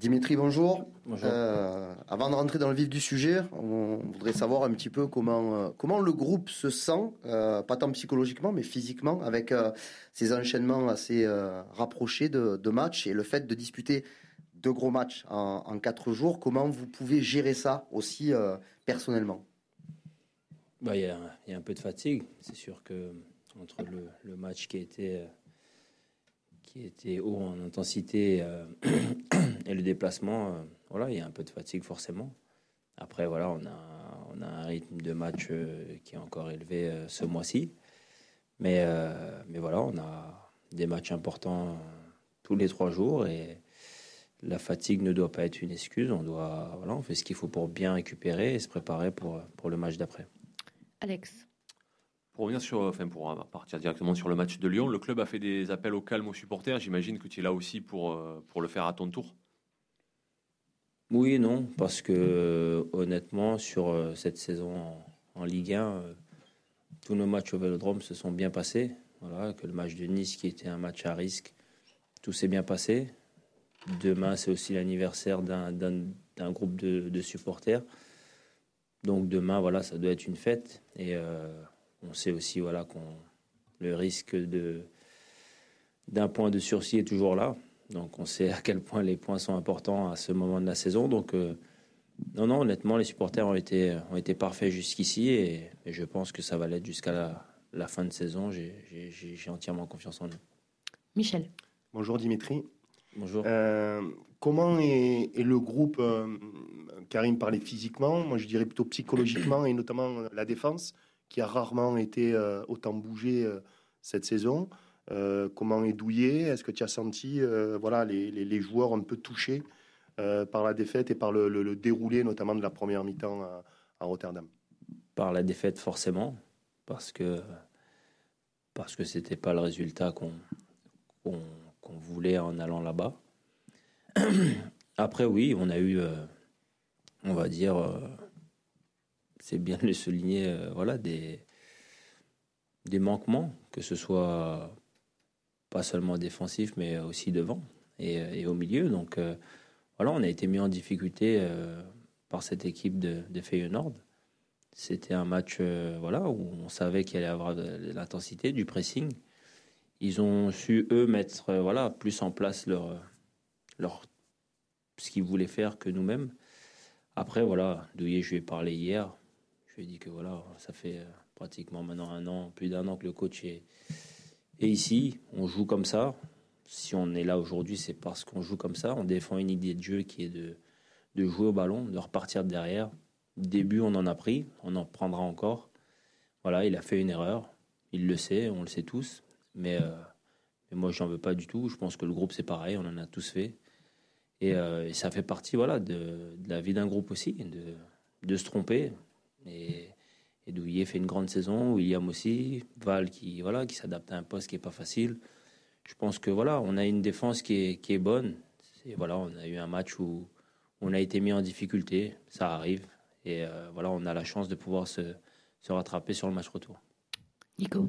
Dimitri, bonjour. Euh, avant de rentrer dans le vif du sujet, on voudrait savoir un petit peu comment, euh, comment le groupe se sent, euh, pas tant psychologiquement, mais physiquement, avec ces enchaînements assez rapprochés de, matchs et le fait de disputer deux gros matchs en, quatre jours. Comment vous pouvez gérer ça aussi personnellement? Bah, Il y, a un peu de fatigue. C'est sûr que entre le, le match qui était haut en intensité et le déplacement, euh, voilà, il y a un peu de fatigue forcément. Après, voilà, on a, on a un rythme de match euh, qui est encore élevé ce mois-ci. Mais, mais voilà, on a des matchs importants tous les trois jours et la fatigue ne doit pas être une excuse. On, doit, voilà, on fait ce qu'il faut pour bien récupérer et se préparer pour, pour le match d'après. Alex pour revenir sur, enfin pour partir directement sur le match de Lyon, le club a fait des appels au calme aux supporters. J'imagine que tu es là aussi pour, euh, pour le faire à ton tour. Oui et non, parce que euh, honnêtement, sur euh, cette saison en, Ligue 1, tous nos matchs au Vélodrome se sont bien passés. Voilà, que le match de Nice, qui était un match à risque, tout s'est bien passé. Demain, c'est aussi l'anniversaire d'un groupe de, supporters. Donc demain, voilà, ça doit être une fête. Et on sait aussi voilà, qu'on le risque d'un point de sursis est toujours là. Donc on sait à quel point les points sont importants à ce moment de la saison. Donc euh, non, non, honnêtement, les supporters ont été, ont été parfaits jusqu'ici et, je pense que ça va l'être jusqu'à la, fin de saison. J'ai entièrement confiance en eux. Michel. Bonjour Dimitri. Bonjour. Euh, comment est, le groupe euh, Karim parlait physiquement, moi je dirais plutôt psychologiquement et notamment la défense qui a rarement été euh, autant bougé euh, cette saison. Euh, comment est douillé? Est-ce que tu as senti voilà, les, joueurs un peu touchés par la défaite et par le, déroulé notamment de la première mi-temps à, Rotterdam? Par la défaite forcément, parce que parce que c'était pas le résultat qu'on voulait en allant là-bas. Après oui, on a eu, on va dire, c'est bien de souligner, euh, voilà, des, des manquements, que ce soit pas seulement défensif, mais aussi devant et, au milieu. Donc euh, voilà, on a été mis en difficulté euh, par cette équipe de, de Feyenoord. C'était un match voilà, où on savait qu'il allait avoir de, l'intensité, du pressing. Ils ont su, eux, mettre voilà, plus en place leur, leur, ce qu'ils voulaient faire que nous-mêmes. Après, voilà, Douillet, je lui ai parlé hier. Je lui ai dit que voilà, ça fait euh, pratiquement maintenant un an, plus d'un an que le coach est, ici. On joue comme ça. Si on est là aujourd'hui, c'est parce qu'on joue comme ça. On défend une idée de jeu qui est de, de jouer au ballon, de repartir derrière. Début, on en a pris, on en prendra encore. Voilà, il a fait une erreur. Il le sait, on le sait tous. Mais, euh, mais moi, j'en veux pas du tout. Je pense que le groupe, c'est pareil, on en a tous fait. Et, euh, ça fait partie voilà, de, de la vie d'un groupe aussi, de, de se tromper. Et, et Douillet fait une grande saison, William aussi, Val qui voilà qui s'adapte à un poste qui est pas facile. Je pense que voilà, on a une défense qui est, qui est bonne. Et voilà, on a eu un match où on a été mis en difficulté, ça arrive. Et euh, voilà, on a la chance de pouvoir se, se rattraper sur le match retour. Nico?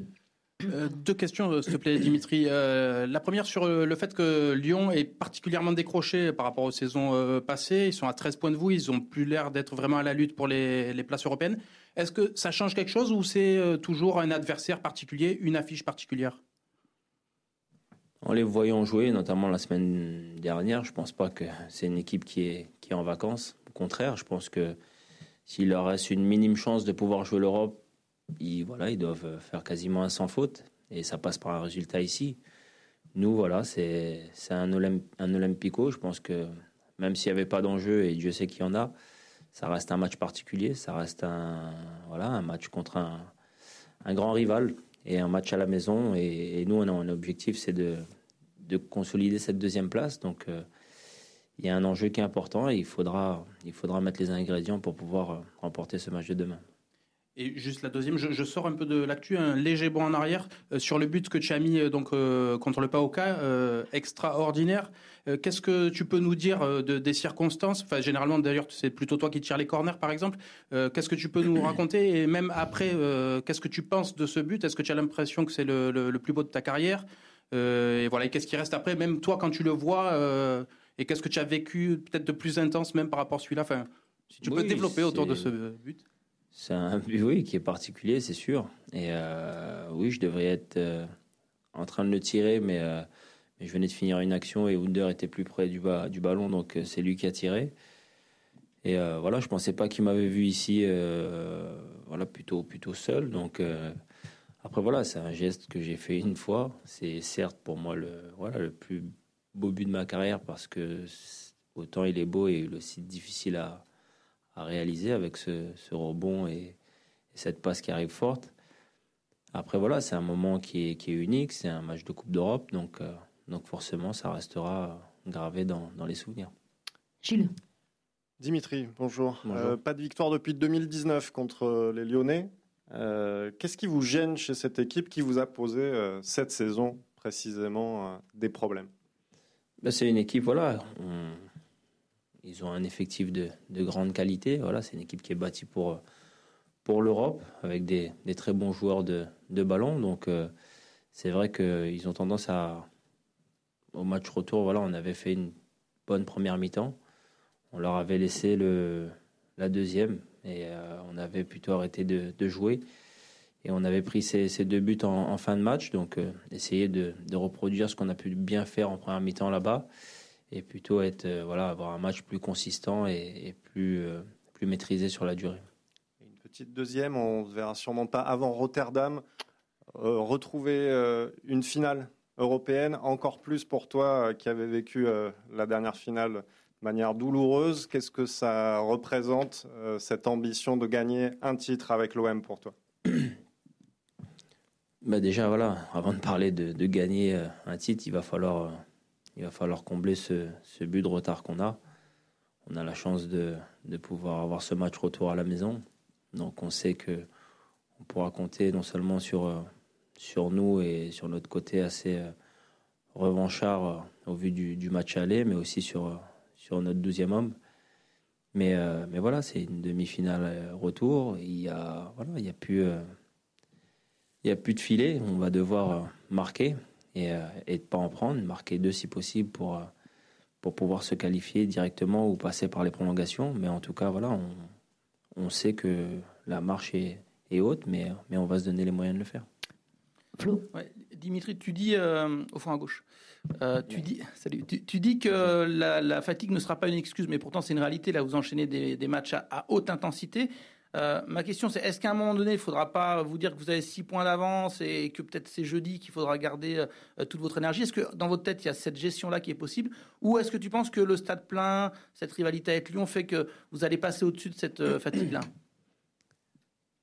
Euh, deux questions, euh, s'il te plaît, Dimitri. Euh, la première sur le fait que Lyon est particulièrement décroché par rapport aux saisons passées. Ils sont à 13 points de vous. Ils ont plus l'air d'être vraiment à la lutte pour les, places européennes. Est-ce que ça change quelque chose ou c'est toujours un adversaire particulier, une affiche particulière? En les voyant jouer, notamment la semaine dernière, je pense pas que c'est une équipe qui est, qui est en vacances. Au contraire, je pense que s'il leur reste une minime chance de pouvoir jouer l'Europe, ils, voilà, ils doivent faire quasiment un sans faute. Et ça passe par un résultat ici. Nous, voilà, c'est un, un Olympico. Je pense que même s'il n'y avait pas d'enjeu, et Dieu sait qu'il y en a, ça reste un match particulier. Ça reste un, voilà, un match contre un, un grand rival et un match à la maison. Et, nous, on a un objectif, c'est de, de, consolider cette deuxième place. Donc, euh, il y a un enjeu qui est important et il faudra, il faudra mettre les ingrédients pour pouvoir euh, remporter ce match de demain. Et juste la deuxième, je, sors un peu de l'actu, un léger bond en arrière euh, sur le but que tu as mis euh, donc euh, contre le Paoka, extraordinaire. Qu'est-ce que tu peux nous dire de, des circonstances? Enfin, généralement d'ailleurs, c'est plutôt toi qui tires les corners, par exemple. qu'est-ce que tu peux nous raconter? Et même après, qu'est-ce que tu penses de ce but? Est-ce que tu as l'impression que c'est le, le, plus beau de ta carrière? Et voilà, qu'est-ce qui reste après Même toi, quand tu le vois Et qu'est-ce que tu as vécu peut-être de plus intense même par rapport à celui-là? Enfin, Si tu peux développer autour de ce but. C'est un but, oui, qui est particulier, c'est sûr. Et euh, oui, je devrais être euh, en train de le tirer, mais, euh, mais je venais de finir une action et Wunder était plus près du, ba- du ballon, donc c'est lui qui a tiré. Et voilà, je pensais pas qu'il m'avait vu ici, voilà, plutôt, plutôt seul. Donc après, voilà, c'est un geste que j'ai fait une fois. C'est certes pour moi le, voilà, le plus beau but de ma carrière parce que autant il est beau et aussi difficile à, à réaliser avec ce, ce rebond et, et cette passe qui arrive forte. Après, voilà, c'est un moment qui est, qui est unique, c'est un match de Coupe d'Europe, donc, euh, donc forcément, ça restera gravé dans, dans les souvenirs. Gilles. Dimitri, bonjour. Bonjour. Euh, pas de victoire depuis 2019 contre les Lyonnais. Euh, Qu'est-ce qui vous gêne chez cette équipe qui vous a posé euh, cette saison précisément euh, des problèmes? Ben, c'est une équipe, voilà, on- ils ont un effectif de, de grande qualité. Voilà, c'est une équipe qui est bâtie pour, pour l'Europe, avec des, très bons joueurs de, ballon. Donc, euh, c'est vrai qu'ils ont tendance à. Au match retour, voilà, on avait fait une bonne première mi-temps. On leur avait laissé le, la deuxième et euh, on avait plutôt arrêté de, jouer. Et on avait pris ces, deux buts en, fin de match, donc euh, essayer de reproduire ce qu'on a pu bien faire en première mi-temps là-bas, et plutôt être, euh, voilà, avoir un match plus consistant et, et plus, euh, plus maîtrisé sur la durée. Une petite deuxième, on ne verra sûrement pas avant Rotterdam. Euh, retrouver euh, une finale européenne, encore plus pour toi euh, qui avais vécu la dernière finale de manière douloureuse. Qu'est-ce que ça représente, cette ambition de gagner un titre avec l'OM pour toi? Bah déjà, voilà, avant de parler de, de gagner un titre, il va falloir, il va falloir combler ce, ce but de retard qu'on a. On a la chance de, de pouvoir avoir ce match retour à la maison. Donc on sait que on pourra compter non seulement sur, euh, sur nous et sur notre côté assez euh, revanchard euh, au vu du, du match aller, mais aussi sur, sur notre douzième homme. Mais, mais voilà, c'est une demi-finale retour. Il y a, voilà, a a plus de filet. On va devoir marquer et, euh, et de pas en prendre, marquer deux si possible pour, euh, pour pouvoir se qualifier directement ou passer par les prolongations. Mais en tout cas, voilà, on, on sait que la marche est, est haute, mais, mais on va se donner les moyens de le faire. Flo. Ouais, Dimitri, tu dis euh, au fond à gauche. euh, tu dis, salut. Tu, tu dis que la, la fatigue ne sera pas une excuse, mais pourtant c'est une réalité. Là, vous enchaînez des, des matchs à, à haute intensité. Euh, ma question, c'est est-ce qu'à un moment donné, il ne faudra pas vous dire que vous avez six points d'avance et que peut-être c'est jeudi qu'il faudra garder euh, toute votre énergie? Est-ce que dans votre tête, il y a cette gestion-là qui est possible? Ou est-ce que tu penses que le stade plein, cette rivalité avec Lyon fait que vous allez passer au-dessus de cette euh, fatigue-là?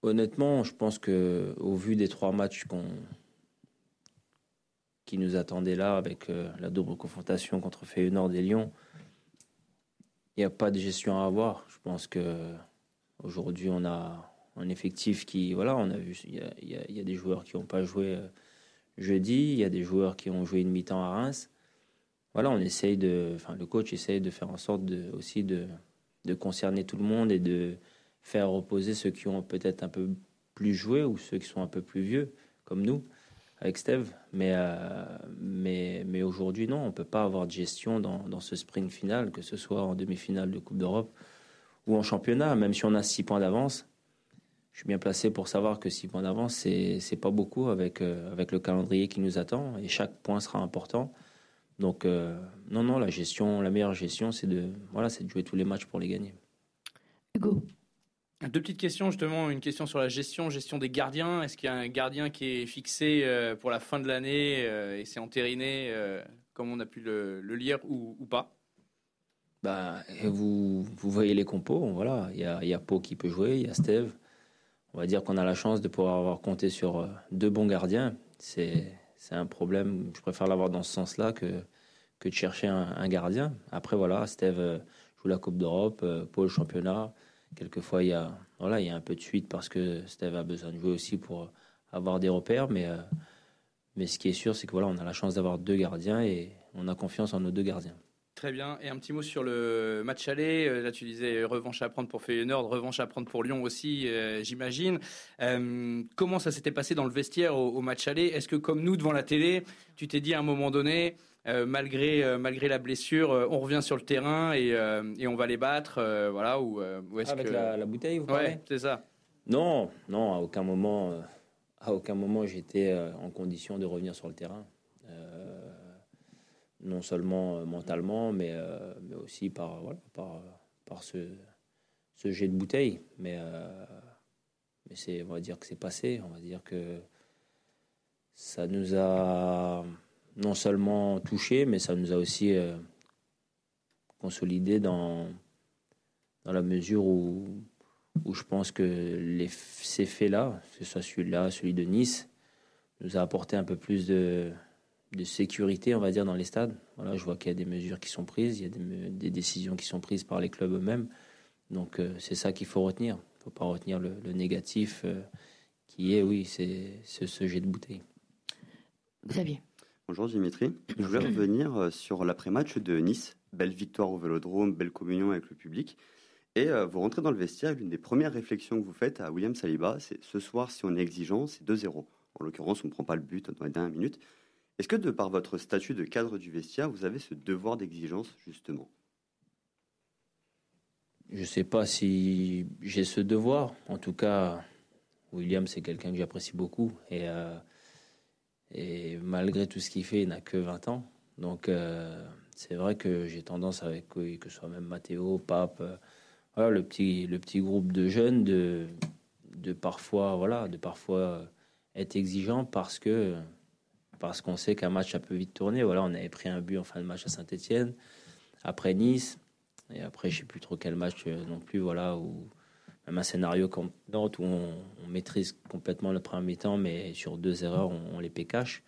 Honnêtement, je pense que au vu des trois matchs qui nous attendaient là, avec la double confrontation contre Feyenoord et Lyon, il n'y a pas de gestion à avoir. Je pense que aujourd'hui, on a un effectif qui, voilà, on a vu, il y a, des joueurs qui n'ont pas joué euh, jeudi, il y a des joueurs qui ont joué une mi-temps à Reims. Voilà, on essaye de, enfin, le coach essaye de faire en sorte aussi de, de concerner tout le monde et de faire reposer ceux qui ont peut-être un peu plus joué ou ceux qui sont un peu plus vieux, comme nous, avec Steve. Mais, euh, mais, mais aujourd'hui, non, on ne peut pas avoir de gestion dans ce sprint final, que ce soit en demi-finale de Coupe d'Europe ou en championnat, même si on a six points d'avance. Je suis bien placé pour savoir que six points d'avance, c'est c'est pas beaucoup avec, euh, avec le calendrier qui nous attend et chaque point sera important. Donc, euh, non, non, la gestion, la meilleure gestion, c'est de, voilà, c'est de jouer tous les matchs pour les gagner. Hugo. Deux petites questions, justement. Une question sur la gestion, gestion des gardiens. Est-ce qu'il y a un gardien qui est fixé euh, pour la fin de l'année euh, et c'est entériné, euh, comme on a pu le, le lire, ou, ou pas? Bah, vous, vous voyez les compos, voilà. Il y a, y a Pau qui peut jouer, il y a Steve. On va dire qu'on a la chance de pouvoir avoir compté sur euh, deux bons gardiens. C'est un problème. Je préfère l'avoir dans ce sens-là que, que de chercher un, gardien. Après, voilà, Steve euh, joue la Coupe d'Europe, euh, Pau le championnat. Quelquefois, il y, a, voilà, il y a un peu de suite parce que Steve a besoin de jouer aussi pour avoir des repères. Mais, mais ce qui est sûr, c'est que voilà, on a la chance d'avoir deux gardiens et on a confiance en nos deux gardiens. Très bien. Et un petit mot sur le match aller. Euh, Là, tu disais revanche à prendre pour Feyenoord, revanche à prendre pour Lyon aussi, euh, j'imagine. Euh, comment ça s'était passé dans le vestiaire au, au match aller? Est-ce que, comme nous, devant la télé, tu t'es dit à un moment donné, euh, malgré, euh, malgré la blessure, euh, on revient sur le terrain et, euh, et on va les battre, euh, voilà, ou, euh, ou est-ce Avec que... la, la bouteille, vous parlez? Ouais, c'est ça. Non, non, à aucun moment, euh, à aucun moment j'étais euh, en condition de revenir sur le terrain. Euh, non seulement euh, mentalement, mais, euh, mais aussi par, voilà, par, par ce, jet de bouteille. Mais, euh, mais c'est, on va dire que c'est passé. On va dire que ça nous a non seulement touché, mais ça nous a aussi euh, consolidé dans, dans la mesure où où je pense que les, ces faits-là, que ce soit celui-là, celui de Nice, nous a apporté un peu plus de, de sécurité, on va dire, dans les stades. Voilà, je vois qu'il y a des mesures qui sont prises, il y a des, décisions qui sont prises par les clubs eux-mêmes. Donc euh, c'est ça qu'il faut retenir. Il ne faut pas retenir le, le négatif euh, qui est, oui, c'est ce jet de bouteille. Xavier. Bonjour Dimitri. Je voulais revenir euh, sur l'après-match de Nice. Belle victoire au Vélodrome, belle communion avec le public. Et euh, vous rentrez dans le vestiaire, l'une des premières réflexions que vous faites à William Saliba, c'est ce soir, si on est exigeant, c'est 2-0. En l'occurrence, on ne prend pas le but dans les dernières minutes. Est-ce que de par votre statut de cadre du vestiaire, vous avez ce devoir d'exigence, justement? Je ne sais pas si j'ai ce devoir. En tout cas, William, c'est quelqu'un que j'apprécie beaucoup. Et, euh, malgré tout ce qu'il fait, il n'a que 20 ans. Donc, euh, c'est vrai que j'ai tendance avec, que ce soit même Mathéo, Pape, euh, le, petit, groupe de jeunes, de parfois, voilà, de parfois être exigeant parce que parce qu'on sait qu'un match, ça peut vite tourner. Voilà, on avait pris un but en fin de match à Saint-Etienne, après Nice. Et après, je sais plus trop quel match euh, non plus, voilà, où même un scénario comme Nantes où on, on maîtrise complètement le premier mi-temps, mais sur deux erreurs, on, on les pécache.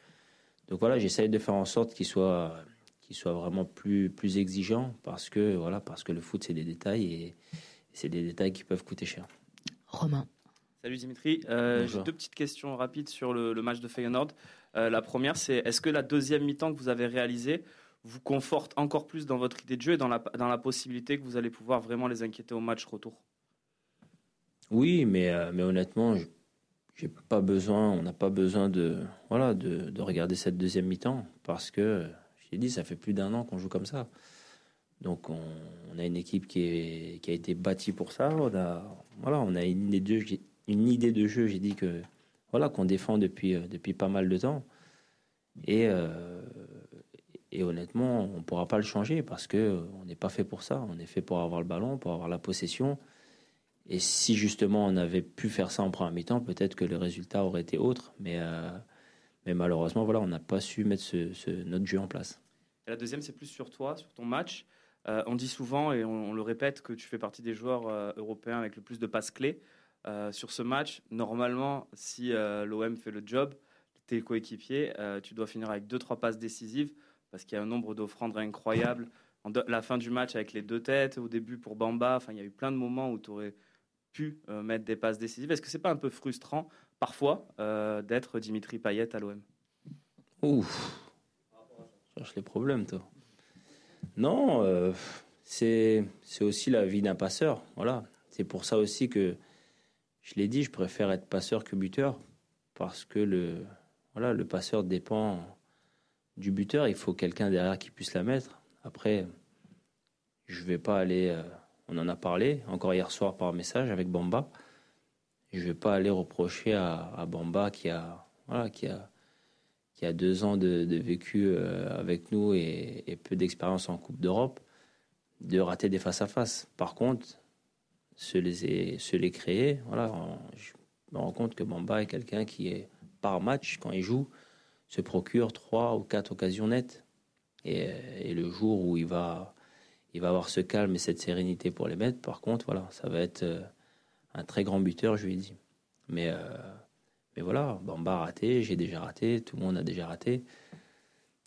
Donc voilà, j'essaye de faire en sorte qu'il soit, qu'il soit vraiment plus, plus exigeant parce que, voilà, parce que le foot, c'est des détails et c'est des détails qui peuvent coûter cher. Romain. Salut Dimitri. Euh, J'ai deux petites questions rapides sur le, le match de Feyenoord. Euh, la première, c'est est-ce que la deuxième mi-temps que vous avez réalisée vous conforte encore plus dans votre idée de jeu et dans la, dans la possibilité que vous allez pouvoir vraiment les inquiéter au match retour? Oui, mais, euh, mais honnêtement, j'ai pas besoin, on n'a pas besoin de, voilà, de, de regarder cette deuxième mi-temps parce que, je l'ai dit, ça fait plus d'un an qu'on joue comme ça. Donc on, a une équipe qui, est, qui a été bâtie pour ça. On a, voilà, on a une idée de jeu, j'ai- une idée de jeu. J'ai dit que voilà qu'on défend depuis euh, depuis pas mal de temps. Et euh, et honnêtement, on pourra pas le changer parce que euh, n'est pas fait pour ça. On est fait pour avoir le ballon, pour avoir la possession. Et si justement on avait pu faire ça en première mi-temps, peut-être que le résultat aurait été autre. Mais, mais malheureusement, voilà, on n'a pas su mettre ce, notre jeu en place. La deuxième, c'est plus sur toi, sur ton match. On dit souvent, et on, le répète, que tu fais partie des joueurs européens avec le plus de passes clés. Euh, sur ce match, normalement, si euh, l'OM fait le job, tes coéquipiers, euh, tu dois finir avec deux trois passes décisives parce qu'il y a un nombre d'offrandes incroyables. En de- la fin du match avec les deux têtes, au début pour Bamba, il y a eu plein de moments où tu aurais pu mettre des passes décisives. Est-ce que c'est pas un peu frustrant parfois d'être Dimitri Payet à l'OM Ouf, cherche les problèmes, toi. Non, c'est aussi la vie d'un passeur. Voilà, c'est pour ça aussi que je l'ai dit, je préfère être passeur que buteur parce que le voilà, le passeur dépend du buteur. Il faut quelqu'un derrière qui puisse la mettre. Après, je vais pas aller. euh, on en a parlé encore hier soir par message avec Bamba. Je vais pas aller reprocher à, à Bamba qui a voilà qui a qui a deux ans de, de vécu euh, avec nous et, et peu d'expérience en Coupe d'Europe, de rater des face-à-face. Par contre, se les, se les créer, voilà, je me rends compte que Bamba est quelqu'un qui est par match, quand il joue, se procure trois ou quatre occasions nettes. Et, et le jour où il va, il va avoir ce calme et cette sérénité pour les mettre, par contre, voilà, ça va être euh, un très grand buteur, je lui ai dit. Mais euh, mais voilà, Bamba a raté, j'ai déjà raté, tout le monde a déjà raté.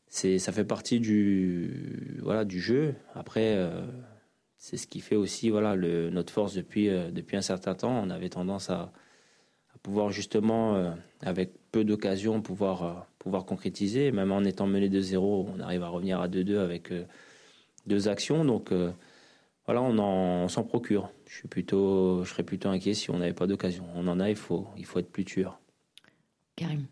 C'est, ça fait partie du, voilà, du jeu. Après, euh, c'est ce qui fait aussi voilà, le, notre force depuis, euh, depuis un certain temps. On avait tendance à, à pouvoir justement, euh, avec peu d'occasions, pouvoir, euh, pouvoir concrétiser. Même en étant mené de 0 on arrive à revenir à 2-2 avec euh, deux actions. Donc euh, voilà, on, en, on s'en procure. Je, suis plutôt, je serais plutôt inquiet si on n'avait pas d'occasion. On en a, il faut, il faut être plus tueur. Karim.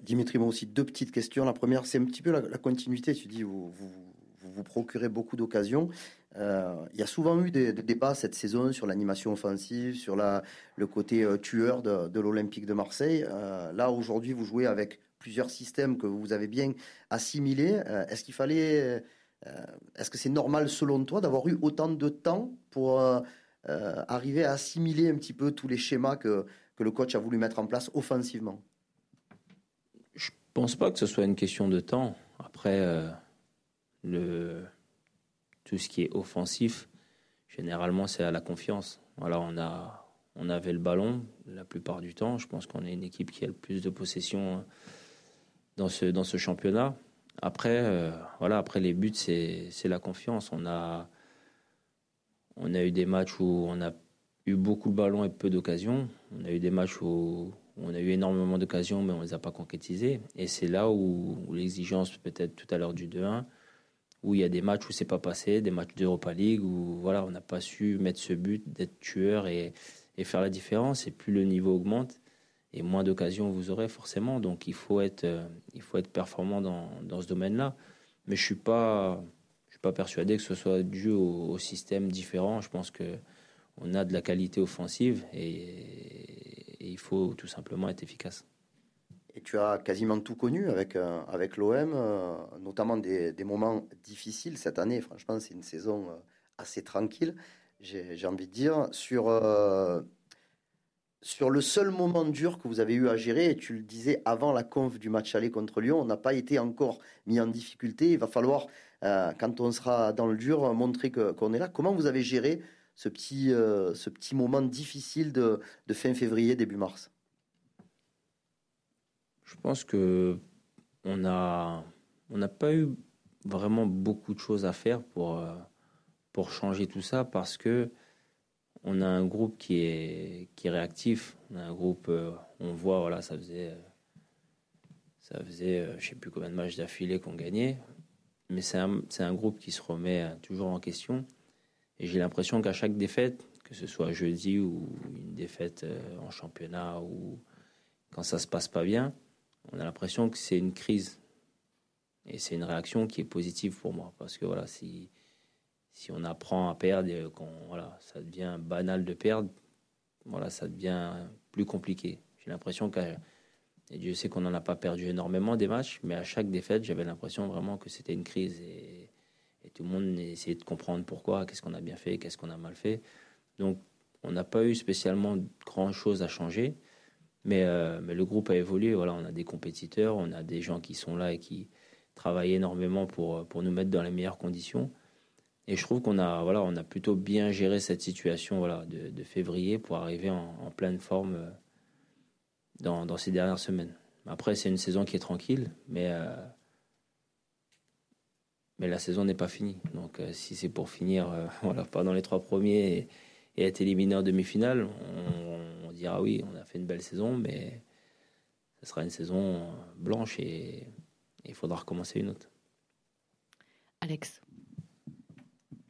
Dimitri, moi aussi, deux petites questions. La première, c'est un petit peu la, continuité. Tu dis, vous vous, vous, procurez beaucoup d'occasions. Euh, il y a souvent eu des, débats cette saison sur l'animation offensive, sur le côté euh, tueur de, l'Olympique de Marseille. Euh, là, aujourd'hui, vous jouez avec plusieurs systèmes que vous avez bien assimilés. est-ce qu'il fallait. est-ce que c'est normal, selon toi, d'avoir eu autant de temps pour arriver à assimiler un petit peu tous les schémas que, que le coach a voulu mettre en place offensivement? Je pense pas que ce soit une question de temps. Après, le tout ce qui est offensif, généralement, c'est à la confiance. On, a, on avait le ballon la plupart du temps. Je pense qu'on est une équipe qui a le plus de possession euh, dans ce, dans ce championnat. Après, euh, voilà, après les buts, c'est la confiance. On a, on a eu des matchs où on a eu beaucoup de ballons et peu d'occasions. On a eu des matchs où, on a eu énormément d'occasions, mais on ne les a pas concrétisées. Et c'est là où, où l'exigence, peut-être tout à l'heure du 2-1, où il y a des matchs où c'est pas passé, des matchs d'Europa League où voilà, on n'a pas su mettre ce but d'être tueur et, faire la différence. Et plus le niveau augmente, et moins d'occasions vous aurez forcément. Donc il faut être, euh, il faut être performant dans, dans ce domaine-là. Mais je suis pas, suis pas persuadé que ce soit dû au, système différent. Je pense que on a de la qualité offensive et il faut tout simplement être efficace. Et tu as quasiment tout connu avec, euh, avec l'OM, euh, notamment des, moments difficiles cette année. Franchement, c'est une saison euh, assez tranquille, j'ai envie de dire. Sur, sur le seul moment dur que vous avez eu à gérer, et tu le disais avant la conf du match aller contre Lyon, on n'a pas été encore mis en difficulté. Il va falloir, quand on sera dans le dur, montrer qu'on est là. Comment vous avez géré ce petit, ce petit moment difficile de fin février, début mars? Je pense que on n'a on n'a pas eu vraiment beaucoup de choses à faire pour, euh, pour changer tout ça parce que on a un groupe qui est, qui réactif. On a un groupe, euh, on voit, voilà, ça faisait, ça faisait euh, je sais plus combien de matchs d'affilée qu'on gagnait. Mais c'est un, un, groupe qui se remet toujours en question. Et j'ai l'impression qu'à chaque défaite, que ce soit jeudi ou une défaite en championnat ou quand ça se passe pas bien, on a l'impression que c'est une crise. Et c'est une réaction qui est positive pour moi. Parce que voilà, si, si on apprend à perdre qu'on voilà, ça devient banal de perdre, voilà, ça devient plus compliqué. J'ai l'impression que Dieu sait qu'on n'en a pas perdu énormément des matchs, mais à chaque défaite, j'avais l'impression vraiment que c'était une crise et, et, tout le monde essayait de comprendre pourquoi, qu'est-ce qu'on a bien fait, qu'est-ce qu'on a mal fait. Donc, on n'a pas eu spécialement grand chose à changer. Mais, euh, mais, le groupe a évolué. Voilà, on a des compétiteurs, on a des gens qui sont là et qui travaillent énormément pour, pour nous mettre dans les meilleures conditions. Et je trouve qu'on a, voilà, on a plutôt bien géré cette situation voilà, de, février pour arriver en, pleine forme euh, dans, ces dernières semaines. Après, c'est une saison qui est tranquille, mais, euh, mais la saison n'est pas finie. Donc, si c'est pour finir voilà, pas dans les trois premiers et, et être éliminé en demi-finale, on, dira oui, on a fait une belle saison, mais ce sera une saison blanche et il faudra recommencer une autre. Alex.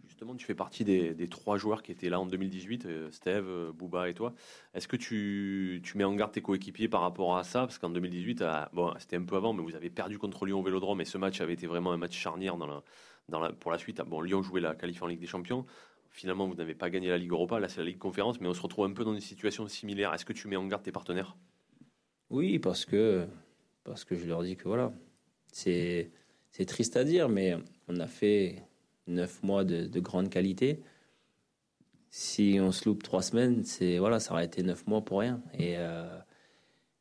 Justement, tu fais partie des, trois joueurs qui étaient là en 2018, euh, Steve, euh, Bouba et toi. Est-ce que tu, tu, mets en garde tes coéquipiers par rapport à ça? Parce qu'en 2018, ah, bon, c'était un peu avant, mais vous avez perdu contre Lyon au Vélodrome et ce match avait été vraiment un match charnière dans la, dans la, pour la suite. Bon, Lyon jouait la qualif en Ligue des Champions. Finalement, vous n'avez pas gagné la Ligue Europa, là c'est la Ligue Conférence, mais on se retrouve un peu dans des situations similaires. Est-ce que tu mets en garde tes partenaires? Oui, parce que, parce que je leur dis que voilà, c'est, triste à dire, mais on a fait neuf mois de, grande qualité. Si on se loupe trois semaines, c'est voilà, ça aurait été neuf mois pour rien. Et, euh,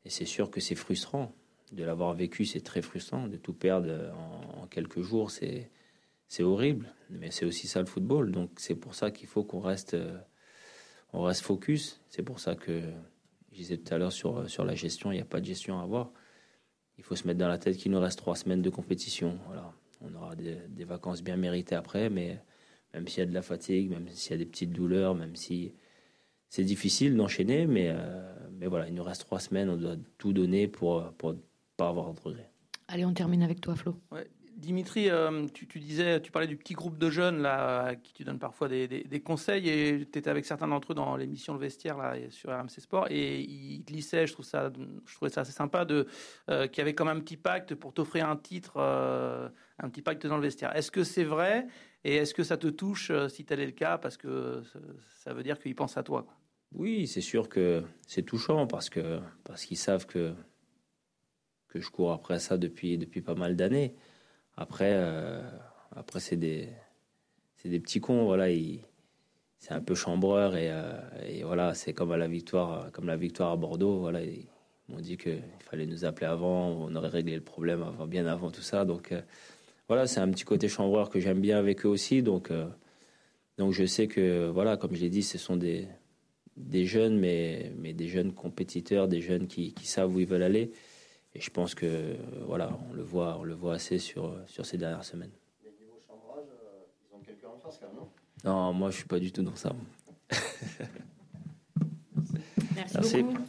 et c'est sûr que c'est frustrant de l'avoir vécu, c'est très frustrant de tout perdre en quelques jours. C'est c'est horrible, mais c'est aussi ça le football. Donc c'est pour ça qu'il faut qu'on reste, euh, on reste focus. C'est pour ça que je disais tout à l'heure sur, sur la gestion, il n'y a pas de gestion à avoir. Il faut se mettre dans la tête qu'il nous reste trois semaines de compétition. Voilà. On aura des, vacances bien méritées après, mais même s'il y a de la fatigue, même s'il y a des petites douleurs, même si c'est difficile d'enchaîner, mais, euh, mais voilà, il nous reste trois semaines, on doit tout donner pour ne pas avoir de regrets. Allez, on termine avec toi, Flo. Ouais, Dimitri, euh, tu, disais, tu parlais du petit groupe de jeunes là, à qui tu donnes parfois des, conseils et tu étais avec certains d'entre eux dans l'émission Le Vestiaire là, sur RMC Sport et ils glissaient, je, trouve ça, je trouvais ça assez sympa, de, euh, qu'il y avait comme un petit pacte pour t'offrir un titre, euh, un petit pacte dans le vestiaire. Est-ce que c'est vrai et est-ce que ça te touche si tel est le cas parce que ça, veut dire qu'ils pensent à toi. Oui, c'est sûr que c'est touchant parce parce qu'ils savent que que je cours après ça depuis depuis pas mal d'années. Après euh, après c'est des des petits cons voilà, c'est un peu chambreur et, euh, voilà, c'est comme la victoire comme la victoire à Bordeaux, voilà, ils m'ont dit qu'il fallait nous appeler avant, on aurait réglé le problème avant bien avant tout ça donc euh, voilà, c'est un petit côté chambreur que j'aime bien avec eux aussi donc donc je sais que voilà, comme je l'ai dit, ce sont des des jeunes, mais, mais des jeunes compétiteurs, des jeunes qui savent où ils veulent aller. Et je pense que euh, voilà, on le voit, on le voit assez sur, sur ces dernières semaines. Mais niveau chambrage, euh, ils ont quelqu'un en face quand même, non? Non, moi je suis pas du tout dans ça. Merci, Merci. beaucoup.